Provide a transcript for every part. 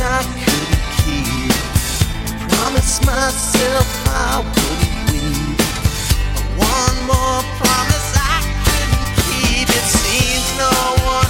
I could keep. Myself I wouldn't weep. One more promise I couldn't keep. It seems no one.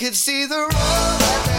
Can see the road